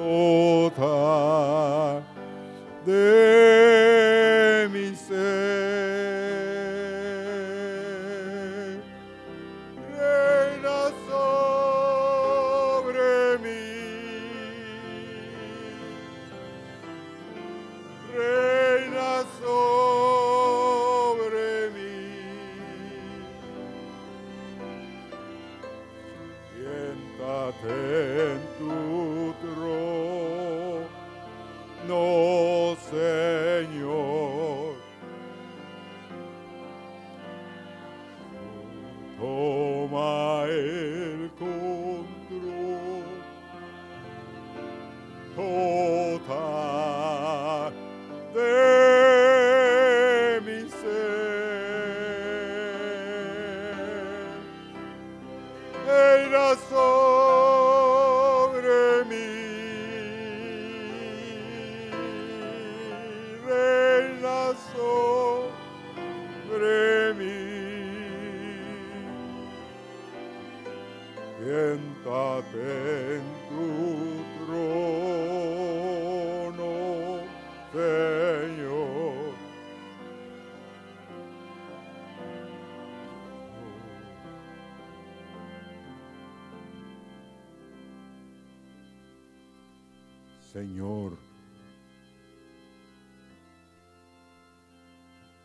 Oh.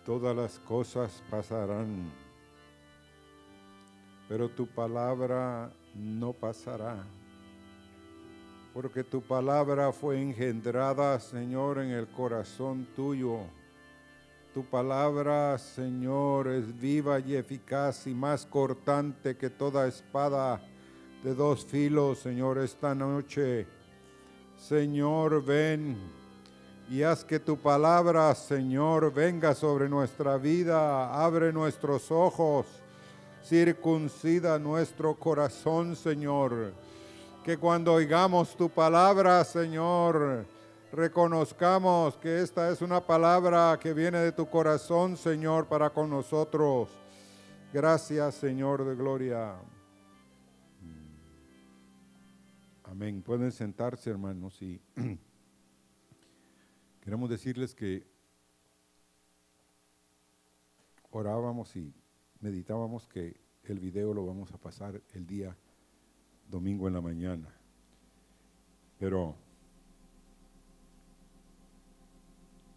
Todas las cosas pasarán, pero tu palabra no pasará. Porque tu palabra fue engendrada, Señor, en el corazón tuyo. Tu palabra, Señor, es viva y eficaz y más cortante que toda espada de dos filos, Señor, esta noche. Señor, ven y haz que tu palabra, Señor, venga sobre nuestra vida, abre nuestros ojos, circuncida nuestro corazón, Señor. Que cuando oigamos tu palabra, Señor, reconozcamos que esta es una palabra que viene de tu corazón, Señor, para con nosotros. Gracias, Señor de gloria. Amén. Pueden sentarse, hermanos, y queremos decirles que orábamos y meditábamos que el video lo vamos a pasar el día domingo en la mañana. Pero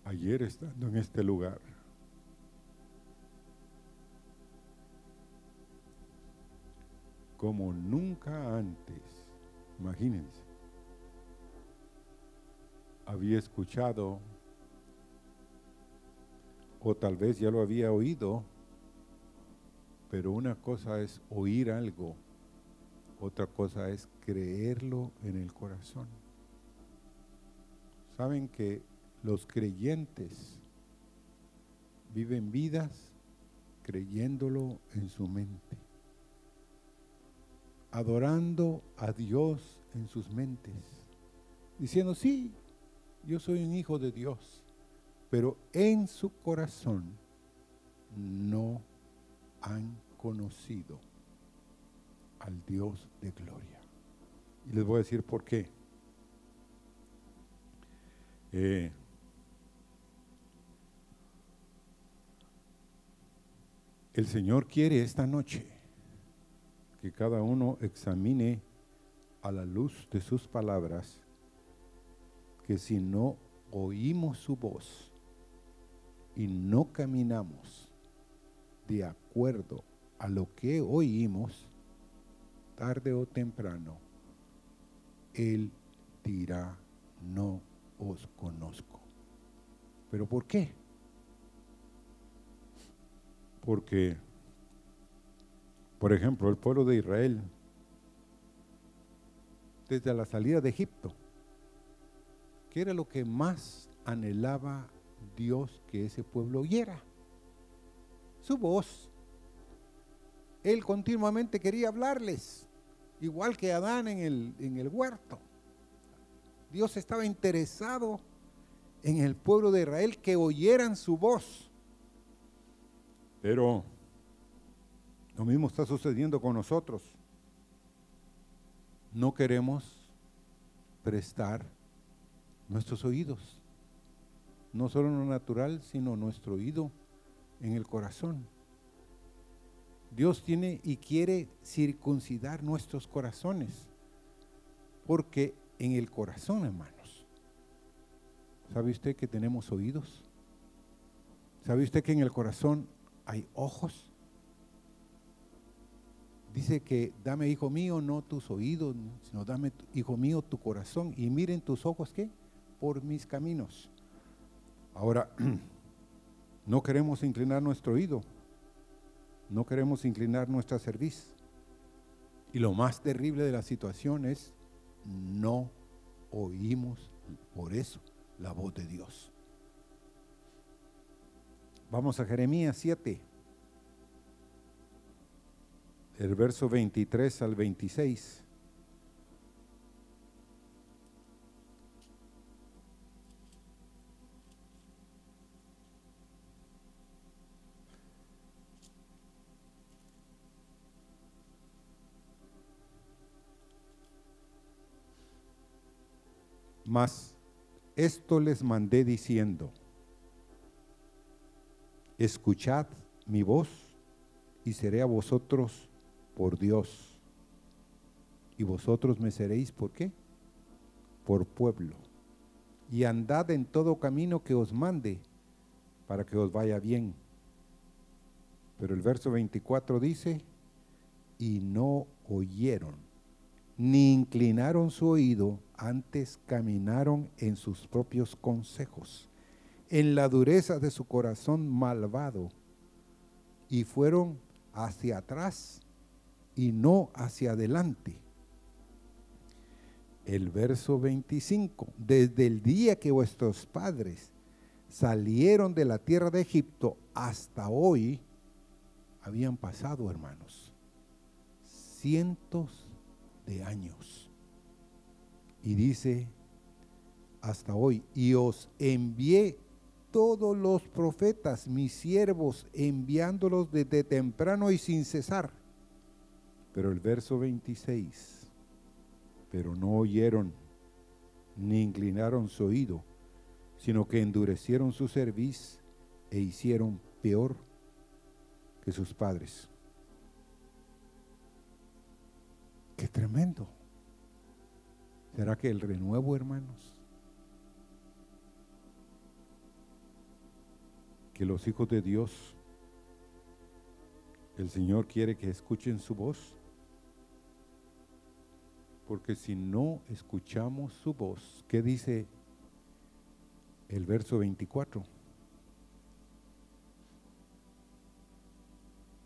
ayer estando en este lugar, como nunca antes, imagínense, había escuchado o tal vez ya lo había oído, pero una cosa es oír algo, otra cosa es creerlo en el corazón. Saben que los creyentes viven vidas creyéndolo en su mente, adorando a Dios en sus mentes, diciendo, sí, yo soy un hijo de Dios, pero en su corazón no han conocido al Dios de gloria. Y les voy a decir por qué. Eh, el Señor quiere esta noche que cada uno examine a la luz de sus palabras que si no oímos su voz y no caminamos de acuerdo a lo que oímos, tarde o temprano, Él dirá, no os conozco. ¿Pero por qué? Porque, por ejemplo, el pueblo de Israel, desde la salida de Egipto, ¿qué era lo que más anhelaba Dios que ese pueblo oyera? Su voz. Él continuamente quería hablarles, igual que Adán en el, en el huerto. Dios estaba interesado en el pueblo de Israel que oyeran su voz. Pero lo mismo está sucediendo con nosotros. No queremos prestar nuestros oídos, no solo lo natural, sino nuestro oído en el corazón. Dios tiene y quiere circuncidar nuestros corazones, porque en el corazón, hermanos, ¿sabe usted que tenemos oídos? ¿Sabe usted que en el corazón hay ojos? Dice que dame, hijo mío, no tus oídos, sino dame, hijo mío, tu corazón. Y miren tus ojos, ¿qué? Por mis caminos. Ahora, no queremos inclinar nuestro oído, no queremos inclinar nuestra cerviz. Y lo más terrible de la situación es, no oímos por eso la voz de Dios. Vamos a Jeremías 7 el verso 23 al 26. Mas esto les mandé diciendo, escuchad mi voz y seré a vosotros por Dios. Y vosotros me seréis, ¿por qué? Por pueblo. Y andad en todo camino que os mande, para que os vaya bien. Pero el verso 24 dice, y no oyeron, ni inclinaron su oído, antes caminaron en sus propios consejos, en la dureza de su corazón malvado, y fueron hacia atrás y no hacia adelante. El verso 25, desde el día que vuestros padres salieron de la tierra de Egipto hasta hoy, habían pasado, hermanos, cientos de años. Y dice, hasta hoy, y os envié todos los profetas, mis siervos, enviándolos desde temprano y sin cesar pero el verso 26, pero no oyeron ni inclinaron su oído, sino que endurecieron su cerviz e hicieron peor que sus padres. Qué tremendo. ¿Será que el renuevo, hermanos? Que los hijos de Dios, el Señor quiere que escuchen su voz. Porque si no escuchamos su voz, ¿qué dice el verso 24?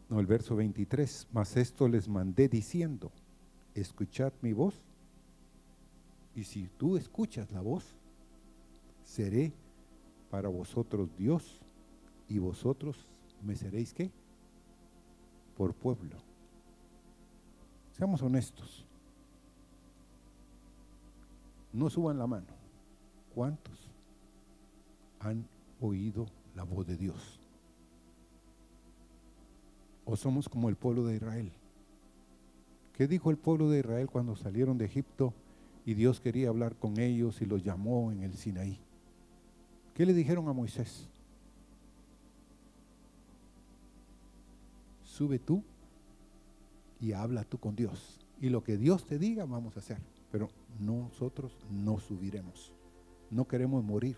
No, el verso 23. Mas esto les mandé diciendo, escuchad mi voz. Y si tú escuchas la voz, seré para vosotros Dios y vosotros me seréis qué? Por pueblo. Seamos honestos. No suban la mano. ¿Cuántos han oído la voz de Dios? ¿O somos como el pueblo de Israel? ¿Qué dijo el pueblo de Israel cuando salieron de Egipto y Dios quería hablar con ellos y los llamó en el Sinaí? ¿Qué le dijeron a Moisés? Sube tú y habla tú con Dios. Y lo que Dios te diga vamos a hacer pero nosotros no subiremos. No queremos morir.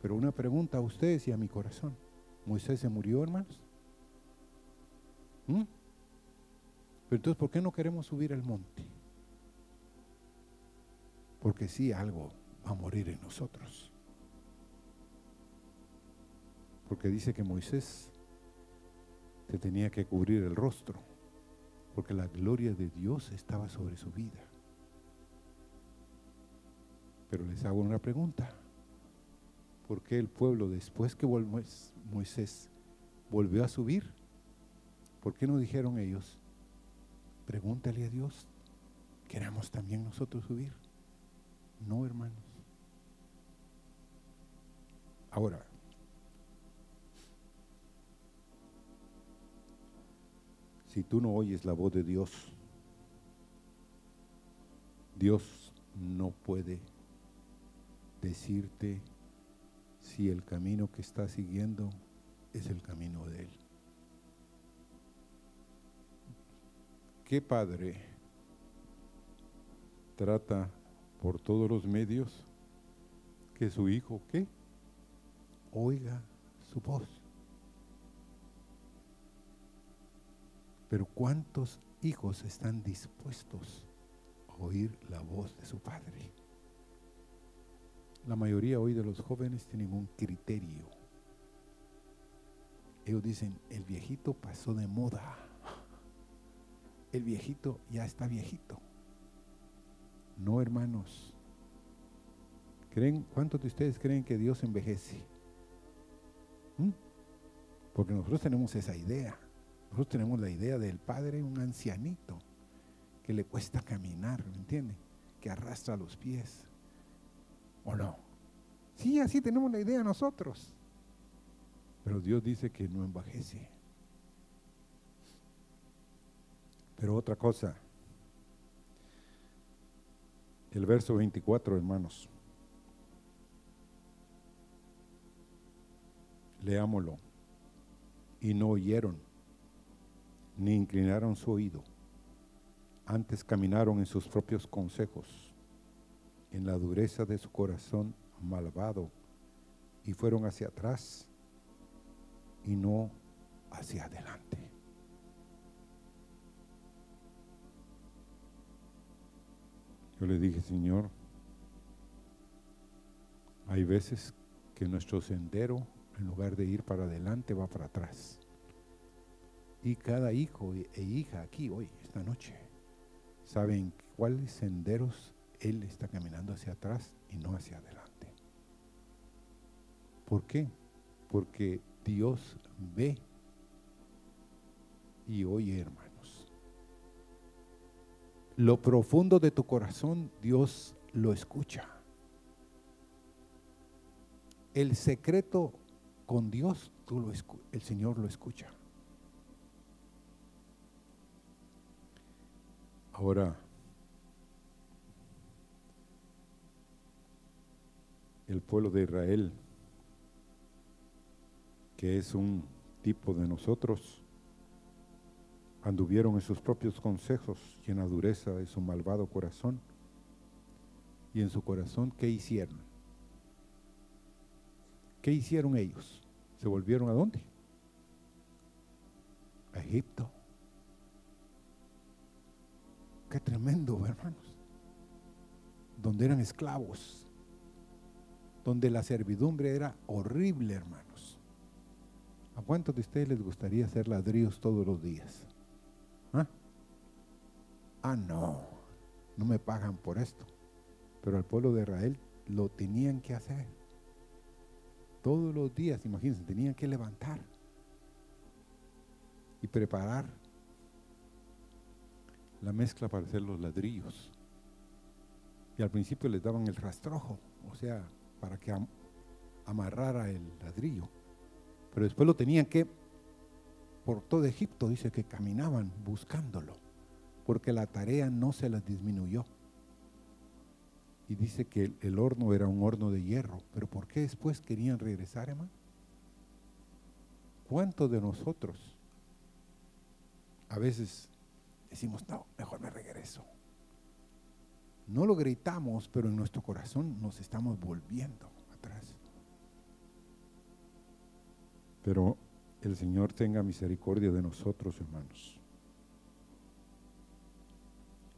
Pero una pregunta a ustedes y a mi corazón. ¿Moisés se murió, hermanos? ¿Mm? Pero entonces, ¿por qué no queremos subir al monte? Porque sí, algo va a morir en nosotros. Porque dice que Moisés se tenía que cubrir el rostro, porque la gloria de Dios estaba sobre su vida. Pero les hago una pregunta. ¿Por qué el pueblo, después que Moisés volvió a subir, por qué no dijeron ellos, pregúntale a Dios, queremos también nosotros subir? No, hermanos. Ahora, si tú no oyes la voz de Dios, Dios no puede decirte si el camino que está siguiendo es el camino de Él. ¿Qué padre trata por todos los medios que su hijo. Oiga su voz. Pero ¿cuántos hijos están dispuestos a oír la voz de su padre? La mayoría hoy de los jóvenes tienen un criterio. Ellos dicen, el viejito pasó de moda. El viejito ya está viejito. No, hermanos. ¿Creen, ¿Cuántos de ustedes creen que Dios envejece? ¿Mm? Porque nosotros tenemos esa idea. Nosotros tenemos la idea del padre, un ancianito, que le cuesta caminar, ¿me entiende? Que arrastra los pies. ¿O no? Sí, así tenemos la idea nosotros. Pero Dios dice que no envejece. Pero otra cosa, el verso 24, hermanos. Leámoslo. Y no oyeron, ni inclinaron su oído. Antes caminaron en sus propios consejos, en la dureza de su corazón malvado, y fueron hacia atrás y no hacia adelante. Yo le dije, Señor, hay veces que nuestro sendero, en lugar de ir para adelante, va para atrás. Y cada hijo e hija aquí hoy, esta noche, saben cuáles senderos Él está caminando hacia atrás y no hacia adelante. ¿Por qué? Porque Dios ve y oye, hermanos. Lo profundo de tu corazón, Dios lo escucha. El secreto con Dios, tú lo el Señor lo escucha. Ahora, el pueblo de Israel, que es un tipo de nosotros, anduvieron en sus propios consejos y en la dureza de su malvado corazón. Y en su corazón, ¿qué hicieron? ¿Qué hicieron ellos? ¿Se volvieron a dónde? A Egipto. Qué tremendo, hermanos. Donde eran esclavos. Donde la servidumbre era horrible, hermanos. ¿A cuántos de ustedes les gustaría hacer ladrillos todos los días? ¿Ah? no, no me pagan por esto. Pero al pueblo de Israel lo tenían que hacer. Todos los días, imagínense, tenían que levantar y preparar la mezcla para hacer los ladrillos. Y al principio les daban el rastrojo, o sea, para que amarrara el ladrillo. Pero después lo tenían que por todo Egipto, dice que caminaban buscándolo, porque la tarea no se les disminuyó. Y dice que el, horno era un horno de hierro, pero ¿por qué después querían regresar, hermano? ¿Cuántos de nosotros a veces decimos, no, mejor me regreso? No lo gritamos, pero en nuestro corazón nos estamos volviendo atrás. Pero el Señor tenga misericordia de nosotros, hermanos.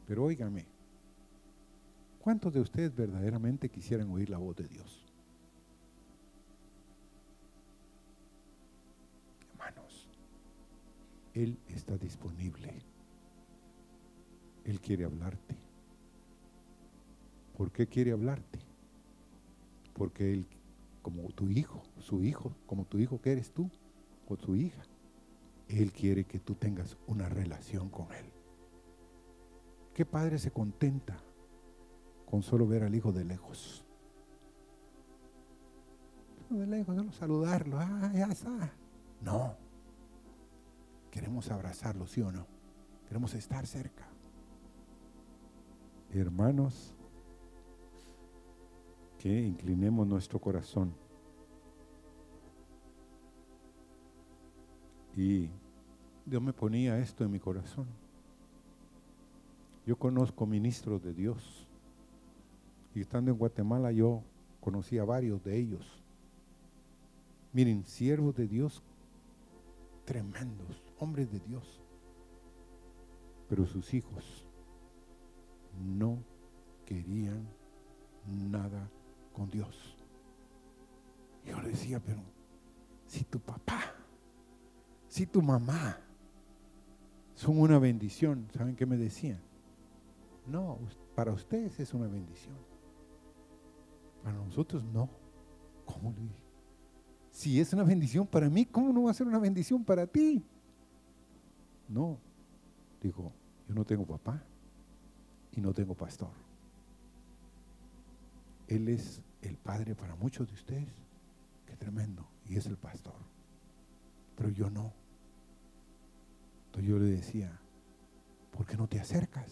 Pero óigame, ¿cuántos de ustedes verdaderamente quisieran oír la voz de Dios? Hermanos, Él está disponible. Él quiere hablarte. ¿Por qué quiere hablarte? Porque Él, como tu hijo, su hijo, como tu hijo que eres tú, o tu hija. Él quiere que tú tengas una relación con Él. ¿Qué padre se contenta con solo ver al hijo de lejos? De lejos, solo saludarlo. Ah, ya está. No. Queremos abrazarlo, ¿sí o no? Queremos estar cerca. Hermanos, que inclinemos nuestro corazón y Dios me ponía esto en mi corazón. Yo conozco ministros de Dios y estando en Guatemala yo conocí a varios de ellos. Miren, siervos de Dios tremendos, hombres de Dios. Pero sus hijos no querían nada con Dios. Yo le decía, pero si tu papá, si tu mamá son una bendición, ¿saben qué me decían? No, para ustedes es una bendición. Para nosotros no. ¿Cómo le dije? Si es una bendición para mí, ¿cómo no va a ser una bendición para ti? No, dijo, yo no tengo papá y no tengo pastor. Él es el padre para muchos de ustedes. Qué tremendo. Y es el pastor. Pero yo no. Entonces yo le decía, ¿por qué no te acercas?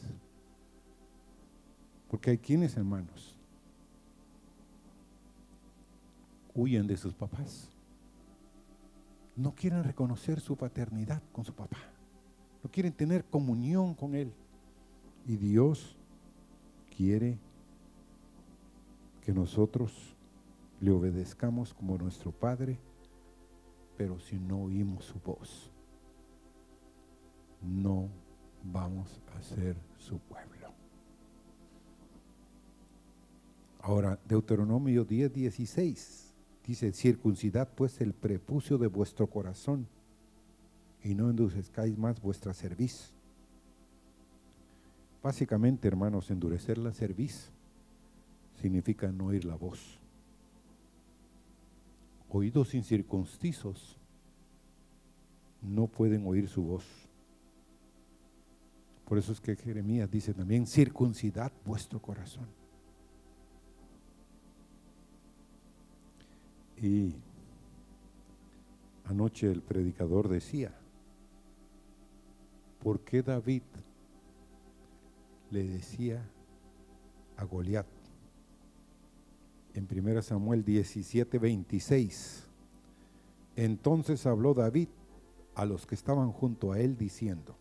Porque hay quienes, hermanos, huyen de sus papás. No quieren reconocer su paternidad con su papá. No quieren tener comunión con él. Y Dios quiere que nosotros le obedezcamos como nuestro Padre, pero si no oímos su voz, no vamos a ser su pueblo. Ahora, Deuteronomio 10, 16 dice, circuncidad pues el prepucio de vuestro corazón y no endurezcáis más vuestra cerviz. Básicamente, hermanos, endurecer la cerviz significa no oír la voz. Oídos incircuncisos no pueden oír su voz. Por eso es que Jeremías dice también, circuncidad vuestro corazón. Y anoche el predicador decía, ¿por qué David le decía a Goliat en 1 Samuel 17, 26. Entonces habló David a los que estaban junto a él diciendo,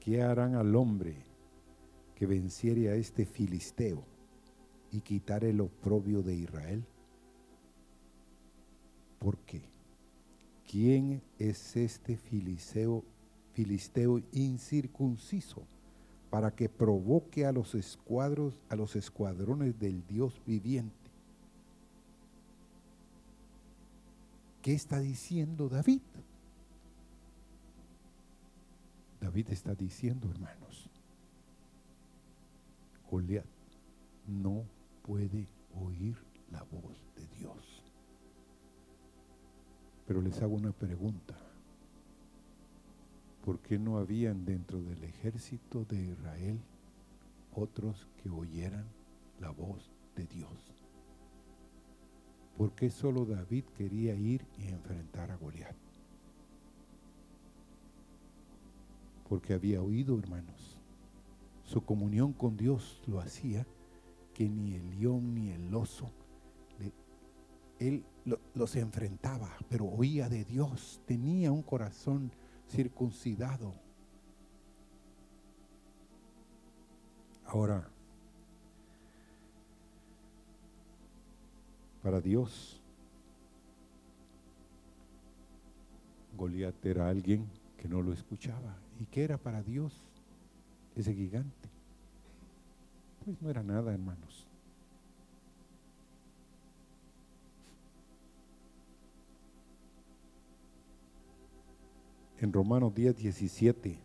¿qué harán al hombre que venciere a este filisteo y quitare el oprobio de Israel? ¿Por qué? ¿Quién es este filisteo, filisteo incircunciso? para que provoque a los escuadros, a los escuadrones del Dios viviente. ¿Qué está diciendo David? David está diciendo, hermanos, Goliat no puede oír la voz de Dios. Pero les hago una pregunta. ¿por qué no habían dentro del ejército de Israel otros que oyeran la voz de Dios? ¿Por qué solo David quería ir y enfrentar a Goliat? Porque había oído, hermanos, su comunión con Dios lo hacía que ni el león ni el oso, él los enfrentaba, pero oía de Dios, tenía un corazón circuncidado. Ahora, para Dios, Goliat era alguien que no lo escuchaba. ¿Y qué era para Dios ese gigante? Pues no era nada, hermanos. En Romanos 10, 17.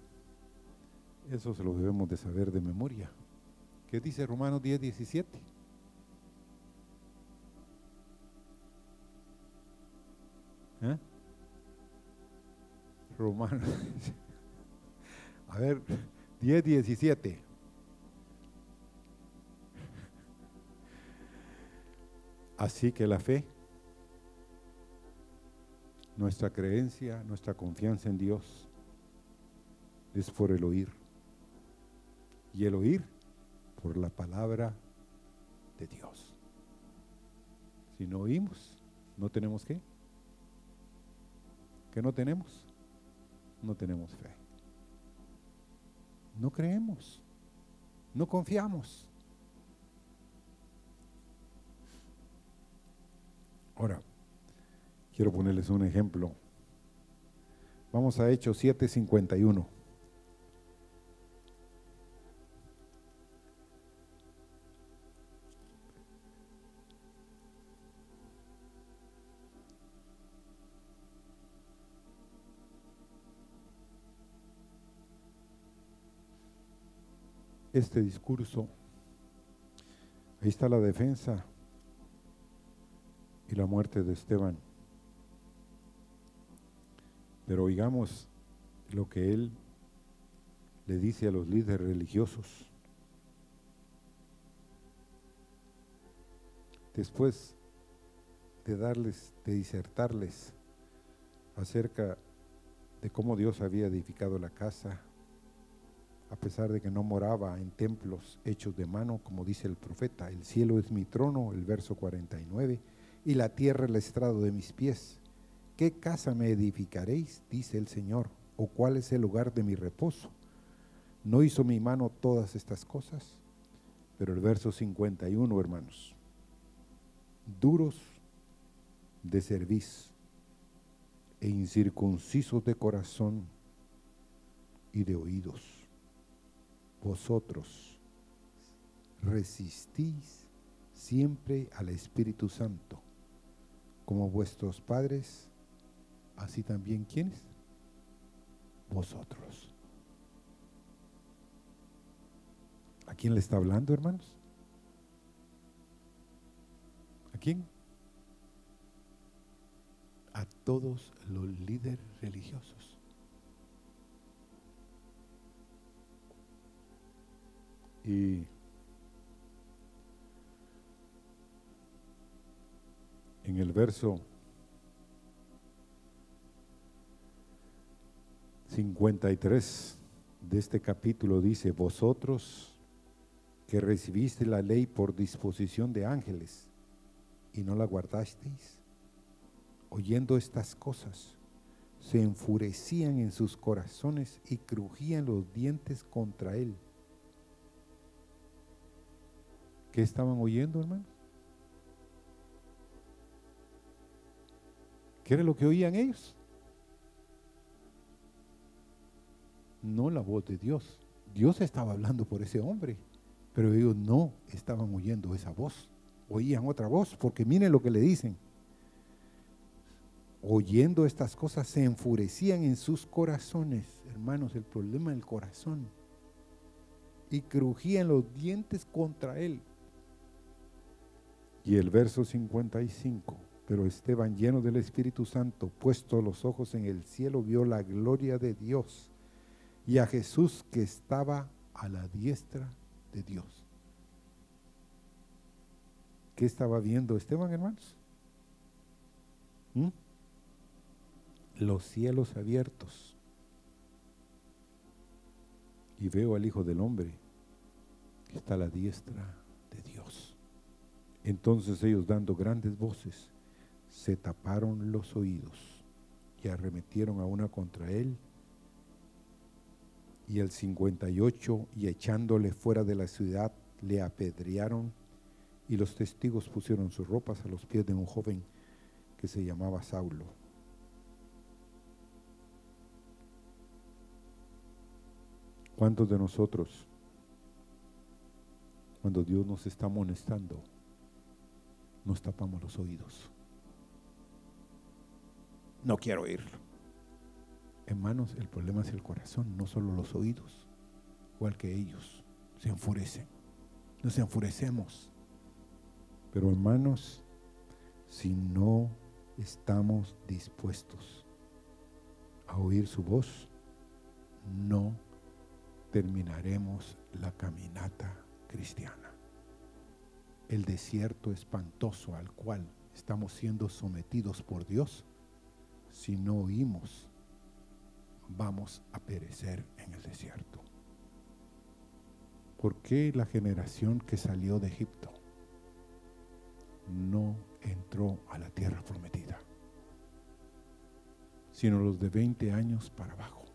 Eso se lo debemos de saber de memoria. ¿Qué dice Romanos 10, 17? ¿Eh? Romanos. A ver, 10, 17. Así que la fe nuestra creencia, nuestra confianza en Dios es por el oír. Y el oír por la palabra de Dios. Si no oímos, no tenemos qué. ¿Qué no tenemos? No tenemos fe. No creemos. No confiamos. Ahora, quiero ponerles un ejemplo. Vamos a Hechos 7:51. este discurso. Ahí está la defensa y la muerte de Esteban. Pero oigamos lo que él le dice a los líderes religiosos. Después de darles, de disertarles acerca de cómo Dios había edificado la casa, a pesar de que no moraba en templos hechos de mano, como dice el profeta, el cielo es mi trono, el verso 49, y la tierra el estrado de mis pies. ¿Qué casa me edificaréis? dice el Señor, o cuál es el lugar de mi reposo. ¿No hizo mi mano todas estas cosas? Pero el verso 51, hermanos, duros de cerviz e incircuncisos de corazón y de oídos vosotros resistís siempre al Espíritu Santo, como vuestros padres, así también quienes? Vosotros. ¿A quién le está hablando, hermanos? ¿A quién? A todos los líderes religiosos. Y en el verso 53 de este capítulo dice, vosotros que recibiste la ley por disposición de ángeles y no la guardasteis, oyendo estas cosas, se enfurecían en sus corazones y crujían los dientes contra él. ¿Qué estaban oyendo, hermano? ¿Qué era lo que oían ellos? No la voz de Dios. Dios estaba hablando por ese hombre, pero ellos no estaban oyendo esa voz. Oían otra voz, porque miren lo que le dicen. Oyendo estas cosas se enfurecían en sus corazones. Hermanos, el problema del corazón. Y crujían los dientes contra él. Y el verso 55, pero Esteban lleno del Espíritu Santo, puesto los ojos en el cielo, vio la gloria de Dios y a Jesús que estaba a la diestra de Dios. ¿Qué estaba viendo Esteban, hermanos? ¿Mm? Los cielos abiertos. Y veo al Hijo del Hombre que está a la diestra de Dios. Entonces ellos dando grandes voces, se taparon los oídos y arremetieron a una contra él. Y el 58, y echándole fuera de la ciudad, le apedrearon y los testigos pusieron sus ropas a los pies de un joven que se llamaba Saulo. ¿Cuántos de nosotros, cuando Dios nos está amonestando, nos tapamos los oídos. No quiero oírlo. Hermanos, el problema es el corazón, no solo los oídos, igual que ellos. Se enfurecen. Nos enfurecemos. Pero hermanos, si no estamos dispuestos a oír su voz, no terminaremos la caminata cristiana el desierto espantoso al cual estamos siendo sometidos por Dios, si no oímos, vamos a perecer en el desierto. ¿Por qué la generación que salió de Egipto no entró a la tierra prometida, sino los de 20 años para abajo.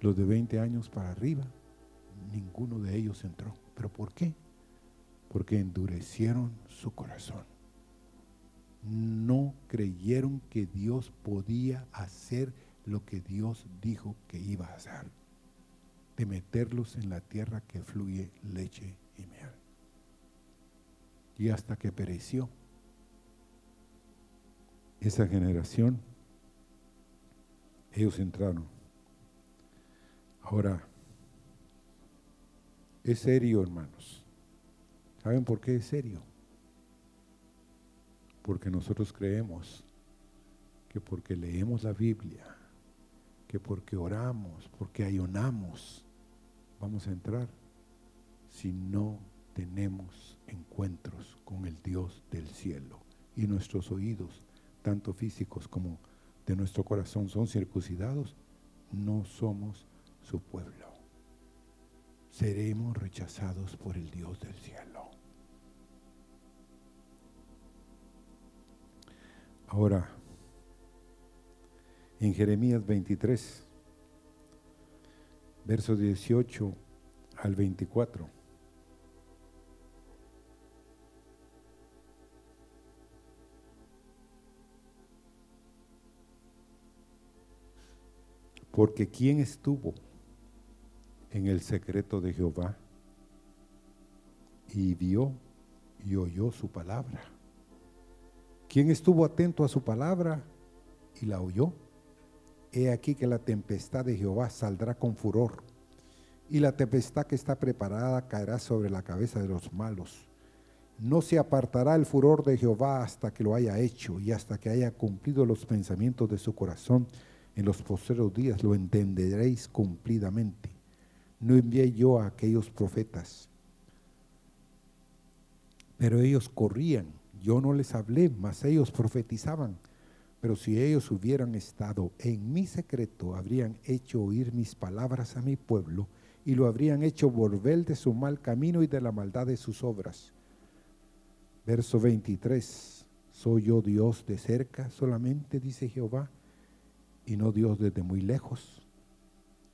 Los de 20 años para arriba, ninguno de ellos entró. ¿Pero por qué? Porque endurecieron su corazón. No creyeron que Dios podía hacer lo que Dios dijo que iba a hacer, de meterlos en la tierra que fluye leche y miel. Y hasta que pereció esa generación, ellos entraron. Ahora, es serio, hermanos. ¿Saben por qué es serio? Porque nosotros creemos que porque leemos la Biblia, que porque oramos, porque ayunamos, vamos a entrar si no tenemos encuentros con el Dios del cielo y nuestros oídos, tanto físicos como de nuestro corazón, son circuncidados, no somos su pueblo. Seremos rechazados por el Dios del cielo. Ahora, en Jeremías 23, versos 18 al 24. Porque ¿quién estuvo en el secreto de Jehová y vio y oyó su palabra? ¿Quién estuvo atento a su palabra y la oyó? He aquí que la tempestad de Jehová saldrá con furor, y la tempestad que está preparada caerá sobre la cabeza de los malos. No se apartará el furor de Jehová hasta que lo haya hecho y hasta que haya cumplido los pensamientos de su corazón. En los postreros días lo entenderéis cumplidamente. No envié yo a aquellos profetas, pero ellos corrían. Yo no les hablé, mas ellos profetizaban. Pero si ellos hubieran estado en mi secreto, habrían hecho oír mis palabras a mi pueblo y lo habrían hecho volver de su mal camino y de la maldad de sus obras. Verso 23. ¿Soy yo Dios de cerca solamente, dice Jehová, y no Dios desde muy lejos?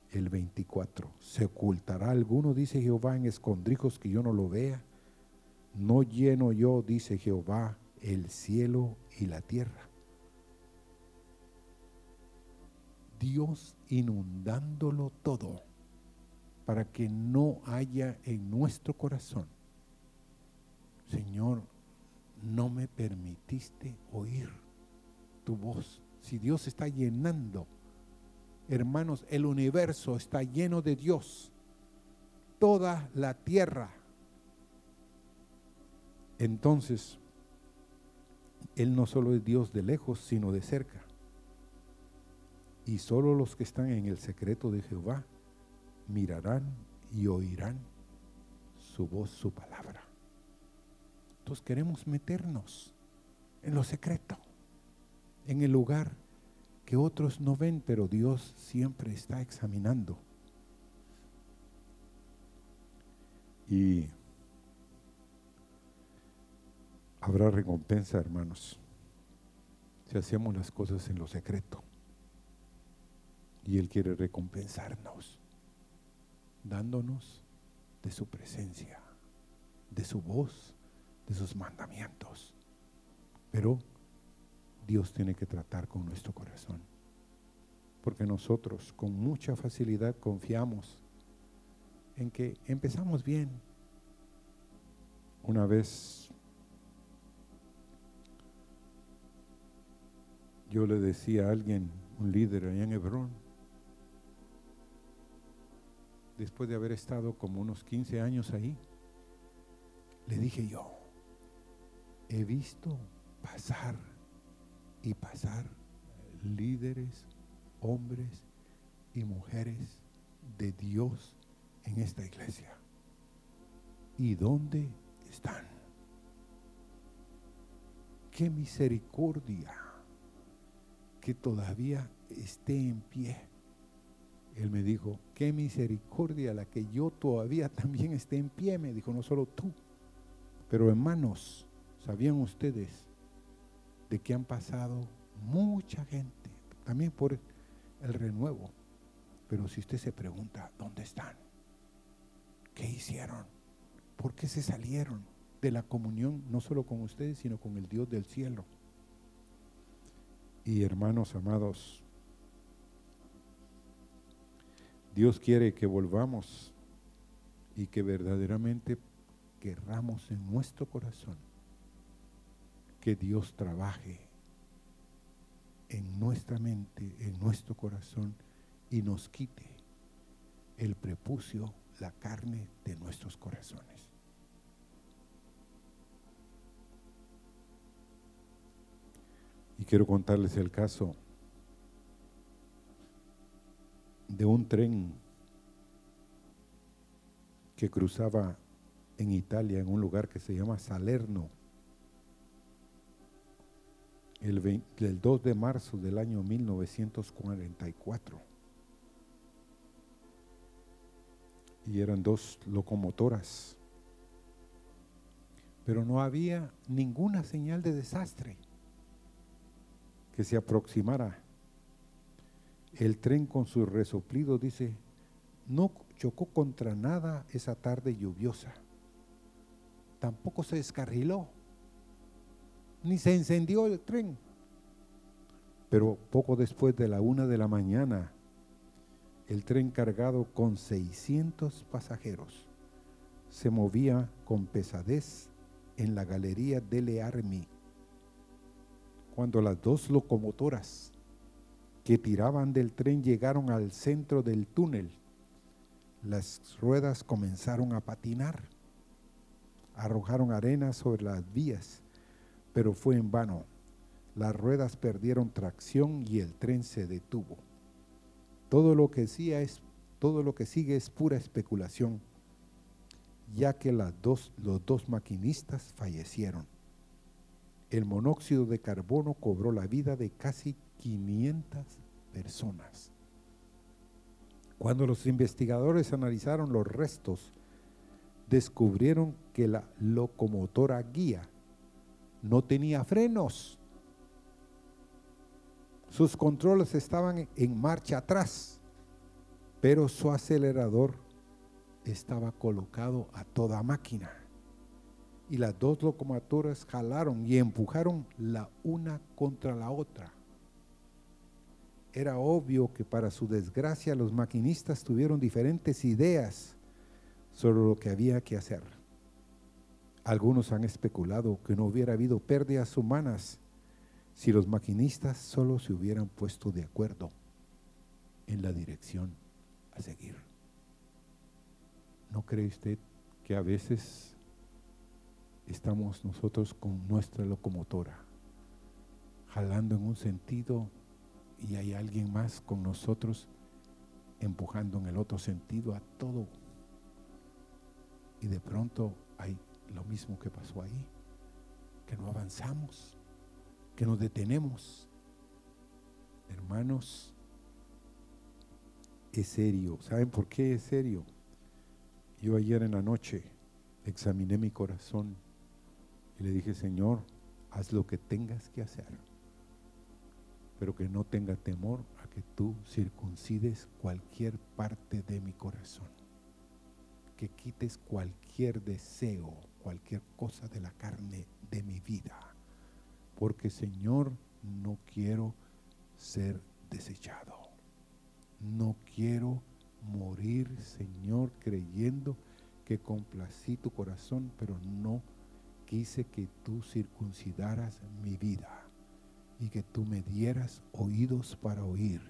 El 24. ¿Se ocultará alguno, dice Jehová, en escondrijos que yo no lo vea? No lleno yo, dice Jehová, el cielo y la tierra. Dios inundándolo todo para que no haya en nuestro corazón, Señor, no me permitiste oír tu voz. Si Dios está llenando, hermanos, el universo está lleno de Dios, toda la tierra. Entonces, Él no solo es Dios de lejos, sino de cerca y solo los que están en el secreto de Jehová mirarán y oirán su voz, su palabra. Entonces queremos meternos en lo secreto, en el lugar que otros no ven, pero Dios siempre está examinando. Y habrá recompensa, hermanos, si hacemos las cosas en lo secreto. Y Él quiere recompensarnos, dándonos de su presencia, de su voz, de sus mandamientos. Pero Dios tiene que tratar con nuestro corazón. Porque nosotros con mucha facilidad confiamos en que empezamos bien. Una vez yo le decía a alguien, un líder allá en Hebrón, después de haber estado como unos 15 años ahí, le dije yo, he visto pasar y pasar líderes, hombres y mujeres de Dios en esta iglesia. ¿Y dónde están? Qué misericordia que todavía esté en pie él me dijo, qué misericordia la que yo todavía también esté en pie, me dijo, no solo tú. Pero hermanos, ¿Sabían ustedes de que han pasado mucha gente? También por el renuevo. Pero si usted se pregunta, ¿dónde están? ¿Qué hicieron? ¿Por qué se salieron de la comunión, no solo con ustedes, sino con el Dios del cielo? Y hermanos amados, Dios quiere que volvamos y que verdaderamente querramos en nuestro corazón que Dios trabaje en nuestra mente, en nuestro corazón y nos quite el prepucio, la carne de nuestros corazones. Y quiero contarles el caso de un tren que cruzaba en Italia, en un lugar que se llama Salerno, el, 2 de marzo del año 1944. Y eran dos locomotoras. Pero no había ninguna señal de desastre que se aproximara. El tren con su resoplido dice, no chocó contra nada esa tarde lluviosa. Tampoco se descarriló, ni se encendió el tren. Pero poco después de la una de la mañana, el tren cargado con 600 pasajeros se movía con pesadez en la galería de Army cuando las dos locomotoras que tiraban del tren llegaron al centro del túnel, las ruedas comenzaron a patinar, arrojaron arena sobre las vías, pero fue en vano. Las ruedas perdieron tracción y el tren se detuvo. Todo lo que, es, todo lo que sigue es pura especulación, ya que los dos maquinistas fallecieron el monóxido de carbono cobró la vida de casi 500 personas. Cuando los investigadores analizaron los restos, descubrieron que la locomotora guía no tenía frenos. Sus controles estaban en marcha atrás, pero su acelerador estaba colocado a toda máquina y las dos locomotoras jalaron y empujaron la una contra la otra. Era obvio que para su desgracia los maquinistas tuvieron diferentes ideas sobre lo que había que hacer. Algunos han especulado que no hubiera habido pérdidas humanas si los maquinistas solo se hubieran puesto de acuerdo en la dirección a seguir. ¿No cree usted que a veces estamos nosotros con nuestra locomotora, jalando en un sentido y hay alguien más con nosotros empujando en el otro sentido a todo. Y de pronto hay lo mismo que pasó ahí, que no avanzamos, que nos detenemos. Hermanos, es serio. ¿Saben por qué es serio? Yo ayer en la noche examiné mi corazón y le dije, Señor, haz lo que tengas que hacer, pero que no tenga temor a que tú circuncides cualquier parte de mi corazón, que quites cualquier deseo, cualquier cosa de la carne de mi vida, porque Señor, no quiero ser desechado, no quiero morir, Señor, creyendo que complací tu corazón, pero no quise que tú circuncidaras mi vida y que tú me dieras oídos para oír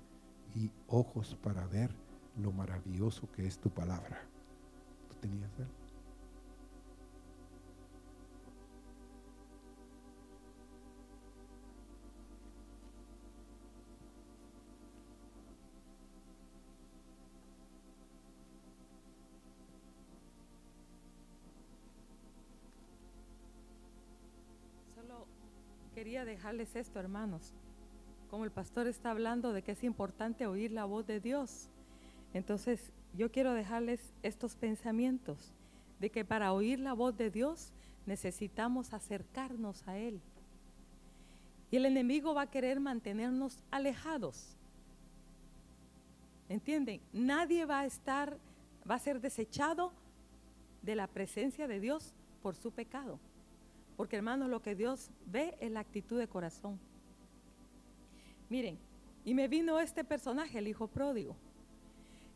y ojos para ver lo maravilloso que es tu palabra. ¿Tú tenías algo? Dejarles esto, hermanos. Como el pastor está hablando de que es importante oír la voz de Dios. Entonces, yo quiero dejarles estos pensamientos de que para oír la voz de Dios necesitamos acercarnos a Él. Y el enemigo va a querer mantenernos alejados. ¿Entienden? Nadie va a estar, va a ser desechado de la presencia de Dios por su pecado. Porque hermanos, lo que Dios ve es la actitud de corazón. Miren, y me vino este personaje, el hijo pródigo.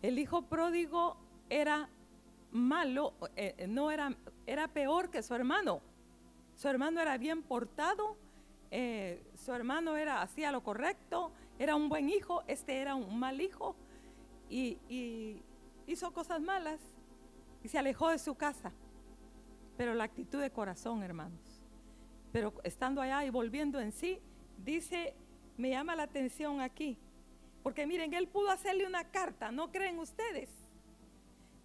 El hijo pródigo era malo, eh, no era, era peor que su hermano. Su hermano era bien portado, eh, su hermano era hacía lo correcto, era un buen hijo, este era un mal hijo y, y hizo cosas malas y se alejó de su casa. Pero la actitud de corazón, hermanos. Pero estando allá y volviendo en sí, dice, me llama la atención aquí, porque miren, él pudo hacerle una carta, ¿no creen ustedes?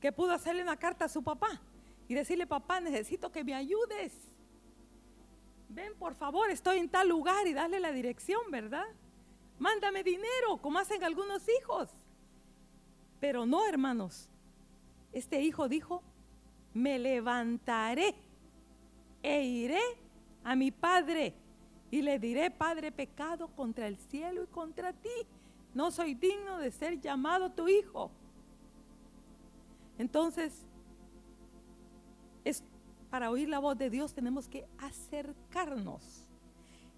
Que pudo hacerle una carta a su papá y decirle, papá, necesito que me ayudes. Ven, por favor, estoy en tal lugar y darle la dirección, ¿verdad? Mándame dinero, como hacen algunos hijos. Pero no, hermanos. Este hijo dijo, me levantaré e iré a mi padre y le diré, Padre, pecado contra el cielo y contra ti. No soy digno de ser llamado tu hijo. Entonces, es, para oír la voz de Dios tenemos que acercarnos.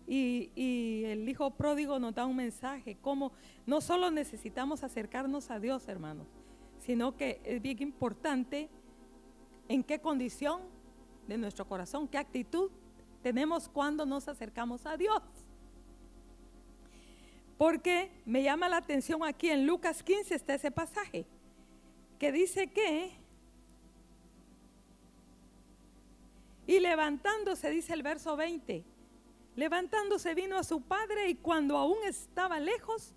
Y, y, el hijo pródigo nos da un mensaje, como no solo necesitamos acercarnos a Dios, hermanos, sino que es bien importante en qué condición de nuestro corazón, qué actitud tenemos cuando nos acercamos a Dios. Porque me llama la atención aquí en Lucas 15 está ese pasaje que dice que y levantándose dice el verso 20 levantándose vino a su padre y cuando aún estaba lejos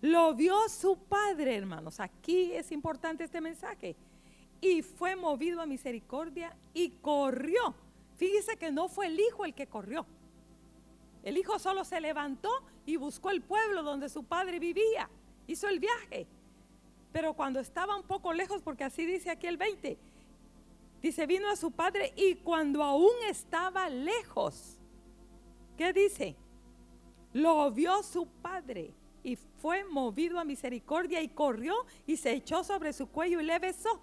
lo vio su padre hermanos aquí es importante este mensaje y fue movido a misericordia y corrió. Fíjese que no fue el hijo el que corrió. El hijo solo se levantó y buscó el pueblo donde su padre vivía. Hizo el viaje. Pero cuando estaba un poco lejos, porque así dice aquí el 20, dice, vino a su padre y cuando aún estaba lejos, ¿qué dice? Lo vio su padre y fue movido a misericordia y corrió y se echó sobre su cuello y le besó.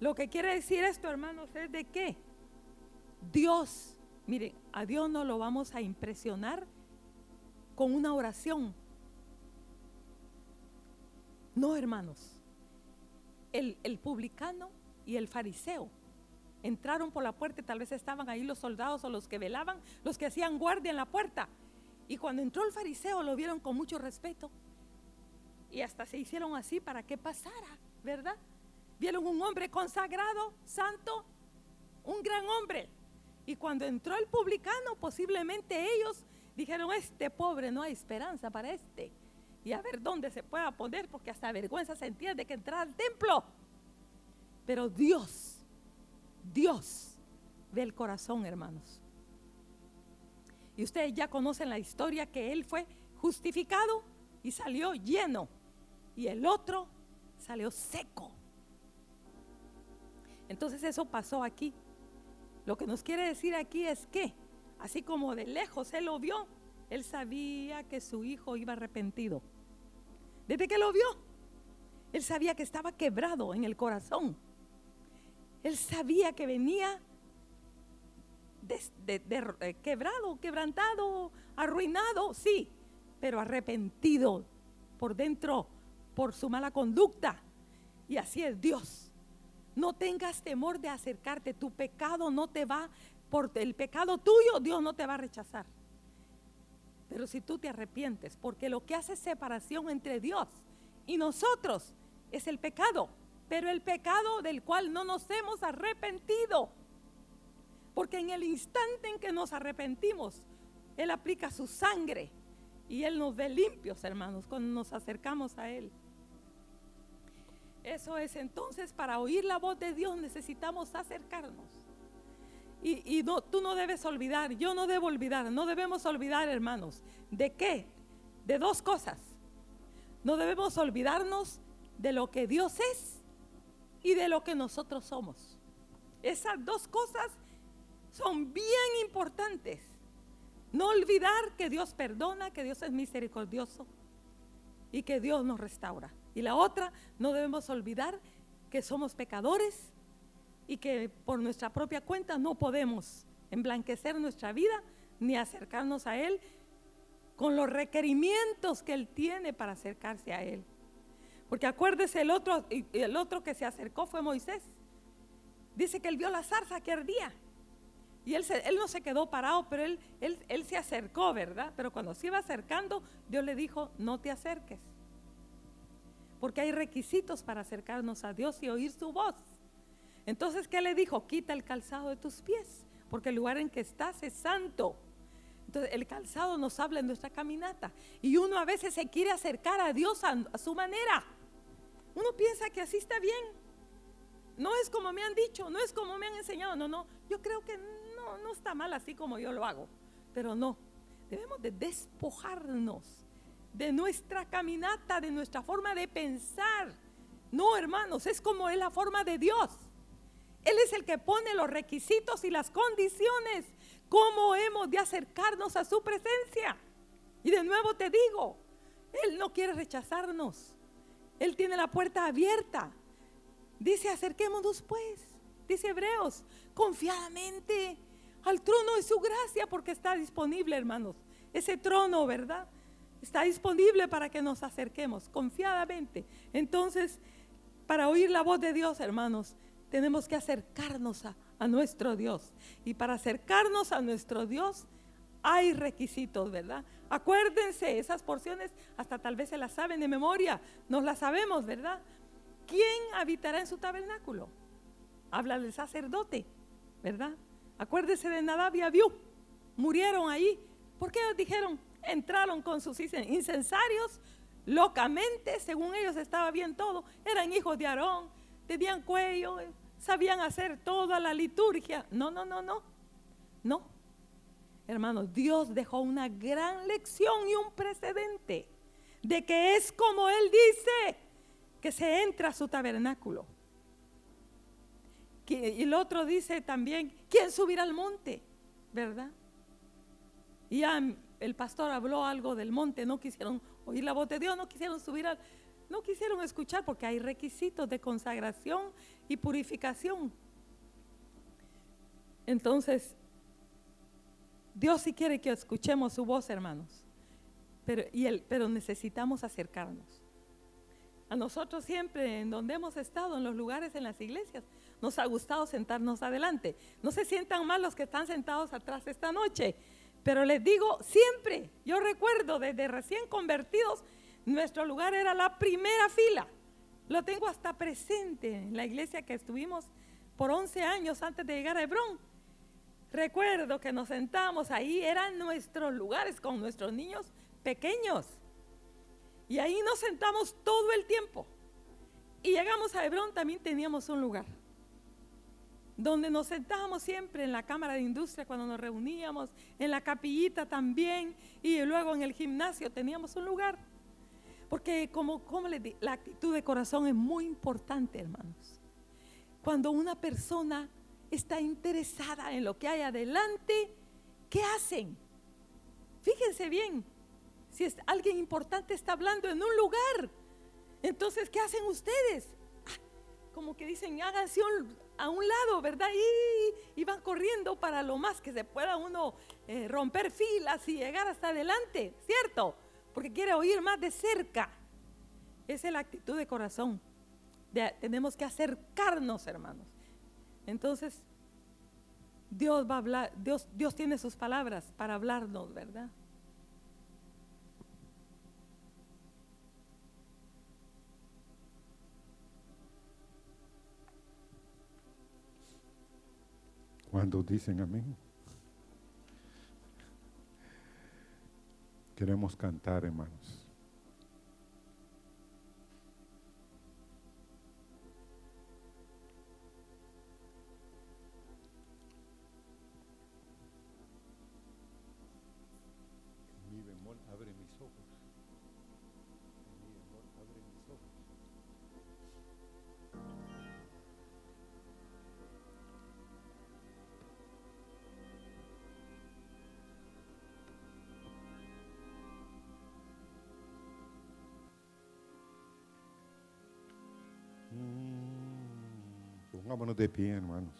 Lo que quiere decir esto, hermanos, es de qué? Dios, miren, a Dios no lo vamos a impresionar con una oración. No, hermanos. El, el publicano y el fariseo entraron por la puerta y tal vez estaban ahí los soldados o los que velaban, los que hacían guardia en la puerta. Y cuando entró el fariseo lo vieron con mucho respeto. Y hasta se hicieron así para que pasara, ¿verdad? Vieron un hombre consagrado, santo, un gran hombre. Y cuando entró el publicano, posiblemente ellos dijeron, este pobre no hay esperanza para este. Y a ver dónde se pueda poner, porque hasta vergüenza se entiende que entrar al templo. Pero Dios, Dios ve el corazón, hermanos. Y ustedes ya conocen la historia que él fue justificado y salió lleno. Y el otro salió seco. Entonces eso pasó aquí. Lo que nos quiere decir aquí es que, así como de lejos él lo vio, él sabía que su hijo iba arrepentido. Desde que lo vio, él sabía que estaba quebrado en el corazón. Él sabía que venía eh, quebrado, quebrantado, arruinado, sí, pero arrepentido por dentro por su mala conducta. Y así es Dios. No tengas temor de acercarte. Tu pecado no te va, por el pecado tuyo, Dios no te va a rechazar. Pero si tú te arrepientes, porque lo que hace separación entre Dios y nosotros es el pecado, pero el pecado del cual no nos hemos arrepentido. Porque en el instante en que nos arrepentimos, Él aplica su sangre y Él nos ve limpios, hermanos, cuando nos acercamos a Él. Eso es entonces para oír la voz de Dios necesitamos acercarnos. Y, no, tú no debes olvidar, yo no debo olvidar, no debemos olvidar, hermanos, ¿de qué? De dos cosas. No debemos olvidarnos de lo que Dios es y de lo que nosotros somos. Esas dos cosas son bien importantes. No olvidar que Dios perdona, que Dios es misericordioso y que Dios nos restaura. Y la otra, no debemos olvidar que somos pecadores y que por nuestra propia cuenta no podemos emblanquecer nuestra vida ni acercarnos a Él con los requerimientos que Él tiene para acercarse a Él. Porque acuérdese, el otro, el otro que se acercó fue Moisés. Dice que él vio la zarza que ardía. Y él, él no se quedó parado, pero él, él, él se acercó, ¿verdad? Pero cuando se iba acercando, Dios le dijo, no te acerques. Porque hay requisitos para acercarnos a Dios y oír su voz. Entonces, ¿qué le dijo? Quita el calzado de tus pies, porque el lugar en que estás es santo. Entonces, el calzado nos habla en nuestra caminata. Y uno a veces se quiere acercar a Dios a su manera. Uno piensa que así está bien. No es como me han dicho, no es como me han enseñado. No, no. Yo creo que no, no está mal así como yo lo hago. Pero no. Debemos de despojarnos de nuestra caminata, de nuestra forma de pensar. No, hermanos, es como es la forma de Dios. Él es el que pone los requisitos y las condiciones. ¿Cómo hemos de acercarnos a su presencia? Y de nuevo te digo, Él no quiere rechazarnos. Él tiene la puerta abierta. Dice, acerquémonos pues, dice Hebreos, confiadamente al trono de su gracia, porque está disponible, hermanos. Ese trono, ¿verdad? Está disponible para que nos acerquemos confiadamente. Entonces, para oír la voz de Dios, hermanos, tenemos que acercarnos a, a nuestro Dios. Y para acercarnos a nuestro Dios hay requisitos, ¿verdad? Acuérdense, esas porciones hasta tal vez se las saben de memoria, nos las sabemos, ¿verdad? ¿Quién habitará en su tabernáculo? Habla del sacerdote, ¿verdad? Acuérdese de Nadab y Abiú, murieron ahí. ¿Por qué dijeron? Entraron con sus incensarios locamente, según ellos estaba bien todo. Eran hijos de Aarón, tenían cuello, sabían hacer toda la liturgia. No, no, no, no. No. Hermanos, Dios dejó una gran lección y un precedente de que es como Él dice que se entra a su tabernáculo. Y el otro dice también, ¿quién subirá al monte? ¿Verdad? Y ya el pastor habló algo del monte, no quisieron oír la voz de Dios, no quisieron subir al, no quisieron escuchar porque hay requisitos de consagración y purificación. Entonces, Dios sí quiere que escuchemos su voz, hermanos, pero, y pero necesitamos acercarnos. A nosotros siempre, en donde hemos estado, en los lugares, en las iglesias, nos ha gustado sentarnos adelante. No se sientan mal los que están sentados atrás esta noche, pero les digo siempre, yo recuerdo desde recién convertidos, nuestro lugar era la primera fila. Lo tengo hasta presente en la iglesia que estuvimos por 11 años antes de llegar a Hebrón. Recuerdo que nos sentamos ahí, eran nuestros lugares con nuestros niños pequeños. Y ahí nos sentamos todo el tiempo. Y llegamos a Hebrón, también teníamos un lugar. Donde nos sentábamos siempre en la Cámara de Industria cuando nos reuníamos, en la capillita también, y luego en el gimnasio teníamos un lugar. Porque como, les la actitud de corazón es muy importante, hermanos. Cuando una persona está interesada en lo que hay adelante, ¿qué hacen? Fíjense bien, si es alguien importante está hablando en un lugar, entonces, ¿qué hacen ustedes? Ah, como que dicen, háganse a un lado, ¿verdad? Y, van corriendo para lo más que se pueda uno eh, romper filas y llegar hasta adelante, ¿cierto? porque quiere oír más de cerca. Esa es la actitud de corazón. tenemos que acercarnos, hermanos. Entonces, Dios va a hablar, Dios, Dios tiene sus palabras para hablarnos, ¿verdad? Cuando dicen amén. Queremos cantar, hermanos. Não, mas no DPN, mano.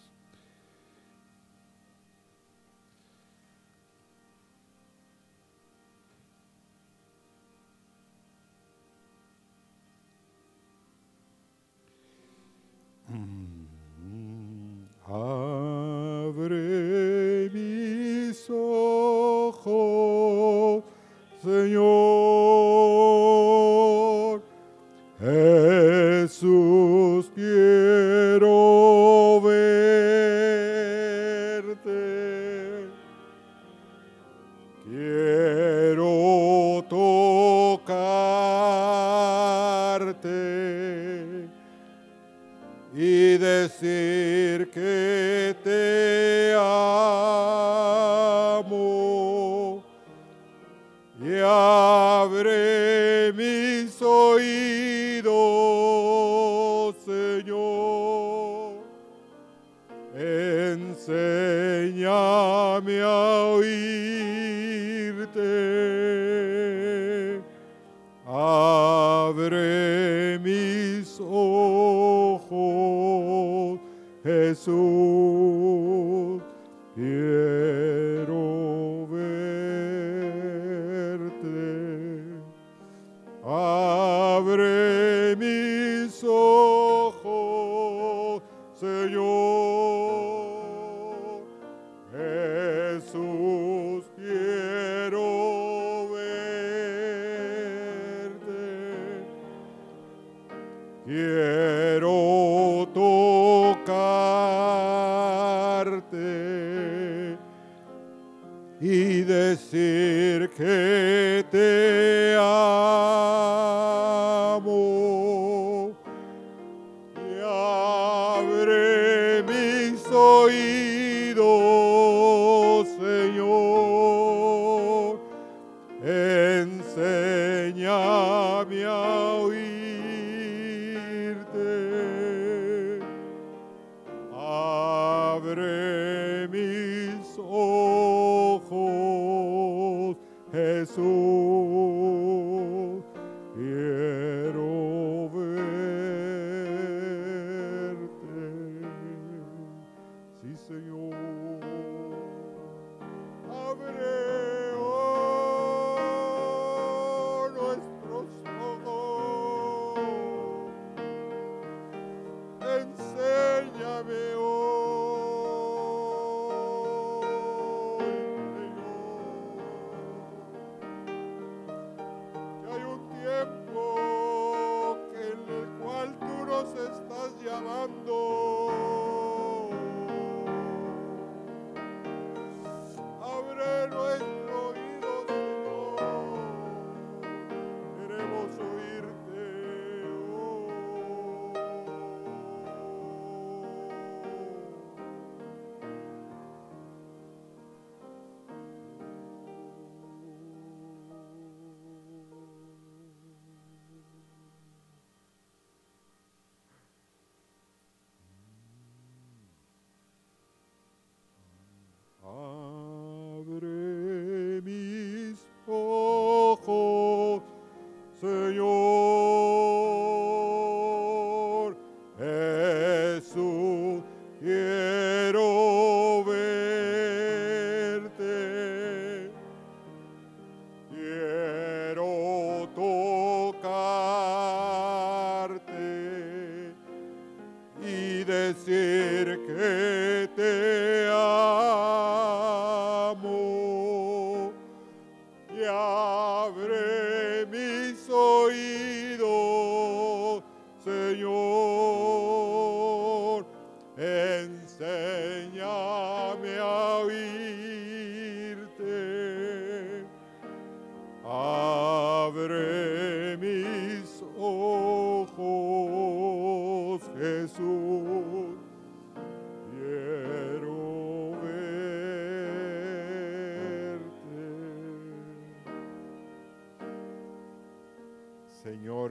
Jesus.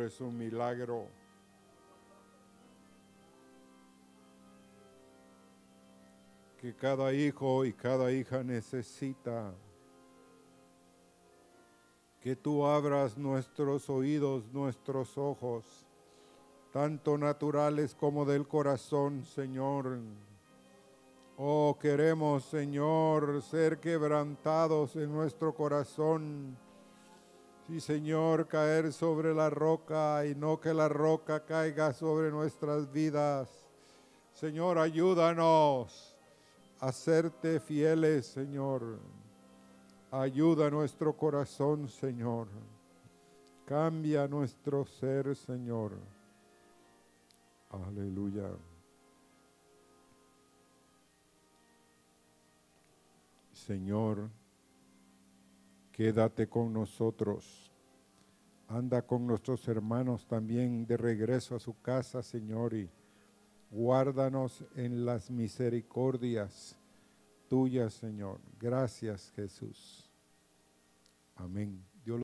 es un milagro. que cada hijo y cada hija necesita. Que tú abras nuestros oídos, nuestros ojos, tanto naturales como del corazón, Señor. Oh, queremos, Señor, ser quebrantados en nuestro corazón Sí, Señor, caer sobre la roca y no que la roca caiga sobre nuestras vidas. Señor, ayúdanos a serte fieles, Señor. Ayuda nuestro corazón, Señor. Cambia nuestro ser, Señor. Aleluya. Señor, quédate con nosotros. Anda con nuestros hermanos también de regreso a su casa, Señor, y guárdanos en las misericordias tuyas, Señor. Gracias, Jesús. Amén.